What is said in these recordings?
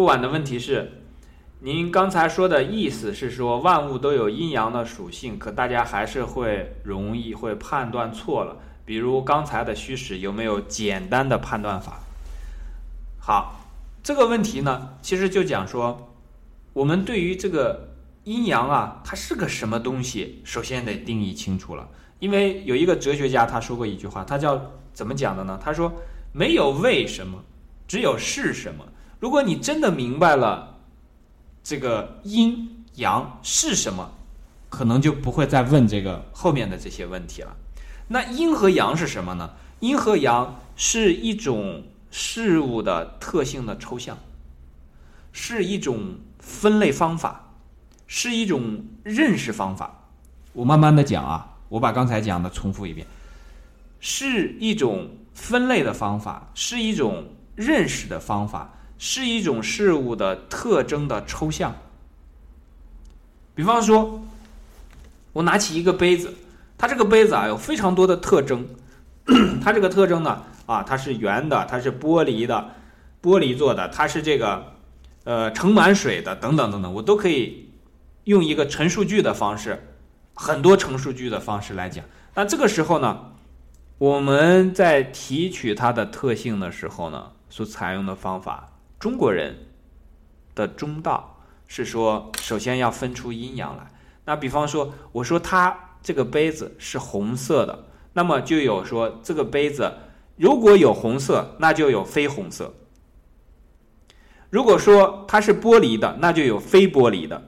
不晚的问题是，您刚才说的意思是说万物都有阴阳的属性，可大家还是会容易会判断错了。比如刚才的虚实有没有简单的判断法？好，这个问题呢，其实就讲说，我们对于这个阴阳啊，它是个什么东西，首先得定义清楚了。因为有一个哲学家他说过一句话，他叫怎么讲的呢？他说没有为什么，只有是什么。如果你真的明白了这个阴阳是什么，可能就不会再问这个后面的这些问题了。那阴和阳是什么呢？阴和阳是一种事物的特性的抽象，是一种分类方法，是一种认识方法。我慢慢的讲啊，我把刚才讲的重复一遍，是一种分类的方法，是一种认识的方法，是一种事物的特征的抽象。比方说，我拿起一个杯子。它这个杯子啊有非常多的特征，它这个特征呢啊它是圆的，它是玻璃的，玻璃做的，它是这个呃盛满水的等等等等，我都可以用一个陈述句的方式，很多陈述句的方式来讲。那这个时候呢，我们在提取它的特性的时候呢，所采用的方法，中国人的中道是说，首先要分出阴阳来。那比方说，我说它。这个杯子是红色的，那么就有说这个杯子如果有红色，那就有非红色；如果说它是玻璃的，那就有非玻璃的；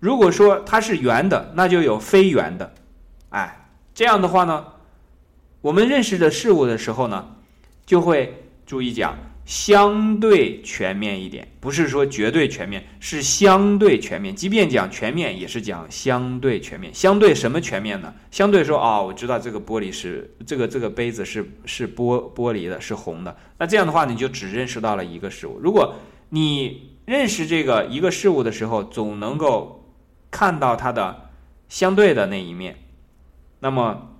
如果说它是圆的，那就有非圆的。哎，这样的话呢，我们认识的事物的时候呢，就会注意讲。相对全面一点，不是说绝对全面，是相对全面。即便讲全面，也是讲相对全面。相对什么全面呢？相对说啊，我知道这个玻璃是这个这个杯子是是玻玻璃的，是红的。那这样的话，你就只认识到了一个事物。如果你认识这个一个事物的时候，总能够看到它的相对的那一面，那么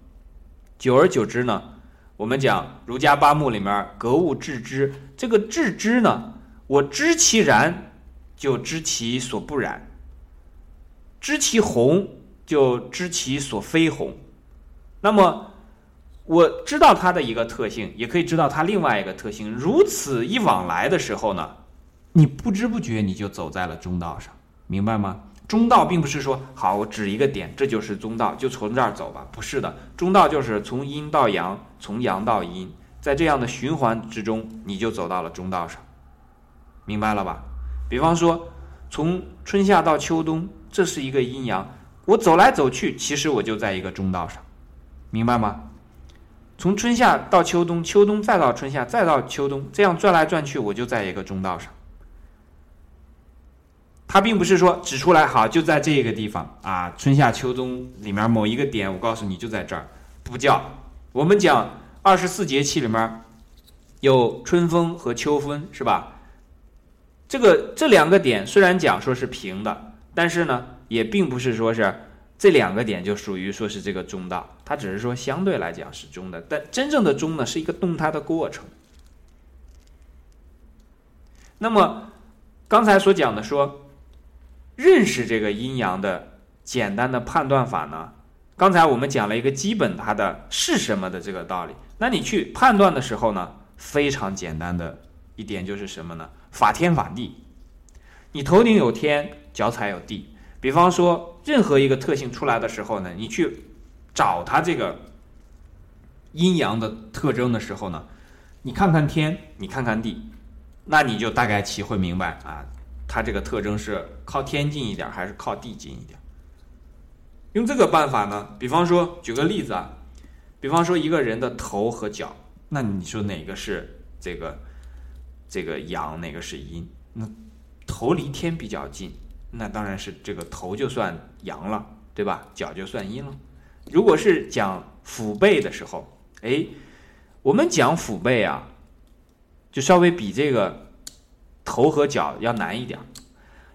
久而久之呢？我们讲儒家八目里面格物致知，这个致知呢，我知其然，就知其所不然；知其红，就知其所非红。那么我知道它的一个特性，也可以知道它另外一个特性。如此一往来的时候呢，你不知不觉你就走在了中道上，明白吗？中道并不是说好，我指一个点，这就是中道，就从这儿走吧。不是的，中道就是从阴到阳，从阳到阴，在这样的循环之中，你就走到了中道上，明白了吧？比方说，从春夏到秋冬，这是一个阴阳，我走来走去，其实我就在一个中道上，明白吗？从春夏到秋冬，秋冬再到春夏，再到秋冬，这样转来转去，我就在一个中道上。它并不是说指出来好就在这个地方啊，春夏秋冬里面某一个点，我告诉你就在这儿，不叫。我们讲二十四节气里面有春分和秋分，是吧？这个这两个点虽然讲说是平的，但是呢，也并不是说是这两个点就属于说是这个中道，它只是说相对来讲是中的，但真正的中呢是一个动态的过程。那么刚才所讲的说。认识这个阴阳的简单的判断法呢？刚才我们讲了一个基本它的是什么的这个道理。那你去判断的时候呢，非常简单的一点就是什么呢？法天法地。你头顶有天，脚踩有地。比方说，任何一个特性出来的时候呢，你去找它这个阴阳的特征的时候呢，你看看天，你看看地，那你就大概其会明白啊。它这个特征是靠天近一点还是靠地近一点？用这个办法呢？比方说，举个例子啊，比方说一个人的头和脚，那你说哪个是这个这个阳，哪个是阴？那头离天比较近，那当然是这个头就算阳了，对吧？脚就算阴了。如果是讲腹背的时候，哎，我们讲腹背啊，就稍微比这个。头和脚要难一点，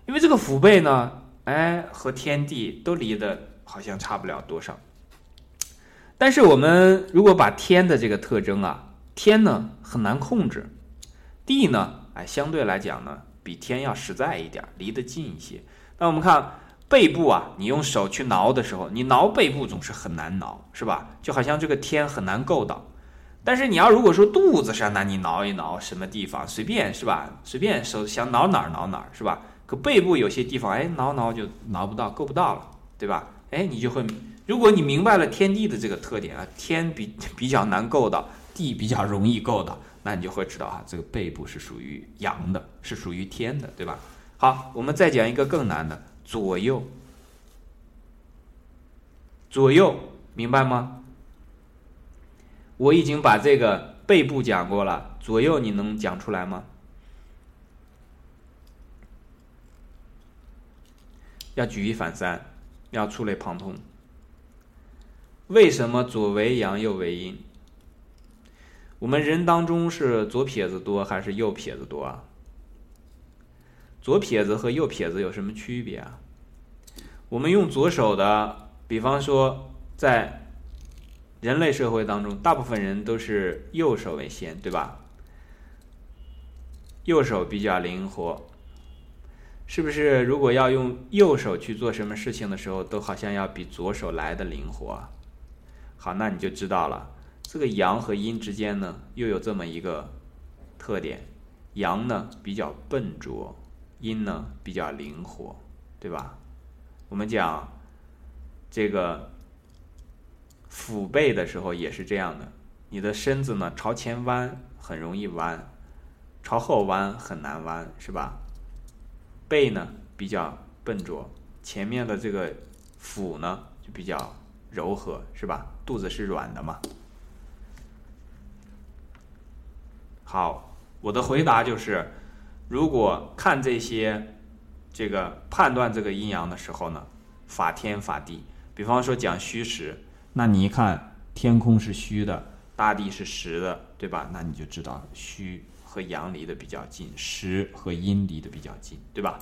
因为这个腹背呢，哎，和天地都离得好像差不了多少。但是我们如果把天的这个特征啊，天呢很难控制，地呢，哎，相对来讲呢，比天要实在一点，离得近一些。那我们看背部啊，你用手去挠的时候，你挠背部总是很难挠，是吧？就好像这个天很难够到。但是你要如果说肚子上，那你挠一挠什么地方随便是吧？随便手想挠哪儿挠哪儿是吧？可背部有些地方，哎，挠挠就挠不到，够不到了，对吧？哎，你就会，如果你明白了天地的这个特点啊，天比 比较难够到，地比较容易够到，那你就会知道啊，这个背部是属于阳的，是属于天的，对吧？好，我们再讲一个更难的，左右，左右，明白吗？我已经把这个背部讲过了，左右你能讲出来吗？要举一反三，要触类旁通。为什么左为阳，右为阴？我们人当中是左撇子多还是右撇子多啊？左撇子和右撇子有什么区别啊？我们用左手的，比方说在人类社会当中，大部分人都是右手为先，对吧？右手比较灵活。是不是如果要用右手去做什么事情的时候，都好像要比左手来的灵活？好，那你就知道了，这个阳和阴之间呢，又有这么一个特点：阳呢比较笨拙，阴呢比较灵活，对吧？我们讲这个腹背的时候也是这样的，你的身子呢朝前弯很容易弯，朝后弯很难弯，是吧？背呢比较笨拙，前面的这个腹呢就比较柔和，是吧？肚子是软的嘛。好，我的回答就是，如果看这些这个判断这个阴阳的时候呢，法天法地。比方说讲虚实，那你一看天空是虚的，大地是实的，对吧？那你就知道虚。和阳离得比较近，实和阴离得比较近，对吧？